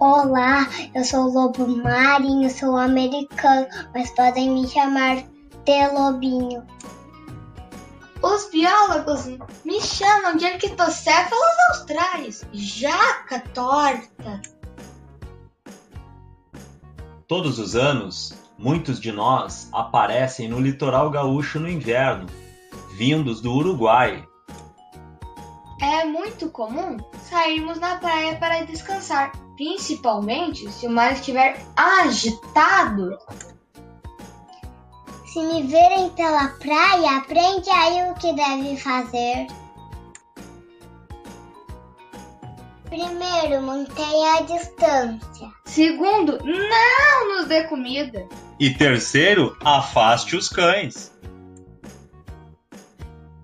Olá, eu sou o Lobo Marinho, sou americano, mas podem me chamar de Lobinho. Os biólogos me chamam de Arquitocéfalos austrais, jaca torta. Todos os anos, muitos de nós aparecem no litoral gaúcho no inverno, vindos do Uruguai. É muito comum sairmos na praia para descansar principalmente se o mar estiver agitado. Se me verem pela praia, aprende aí o que deve fazer. Primeiro, mantenha a distância. Segundo, não nos dê comida. E terceiro, afaste os cães.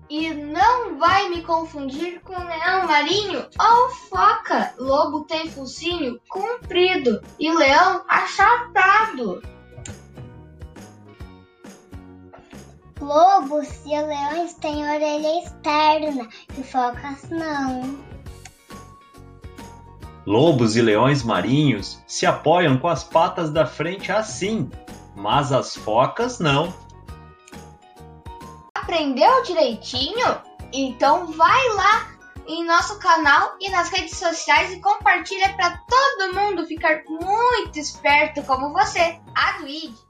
E não vai me confundir com leão marinho ou foca. Lobo tem focinho comprido e leão achatado. Lobos e leões têm orelha externa e focas não. Lobos e leões marinhos se apoiam com as patas da frente assim, mas as focas não. Aprendeu direitinho? Então vai lá em nosso canal e nas redes sociais e compartilha para todo mundo ficar muito esperto como você. Aduide!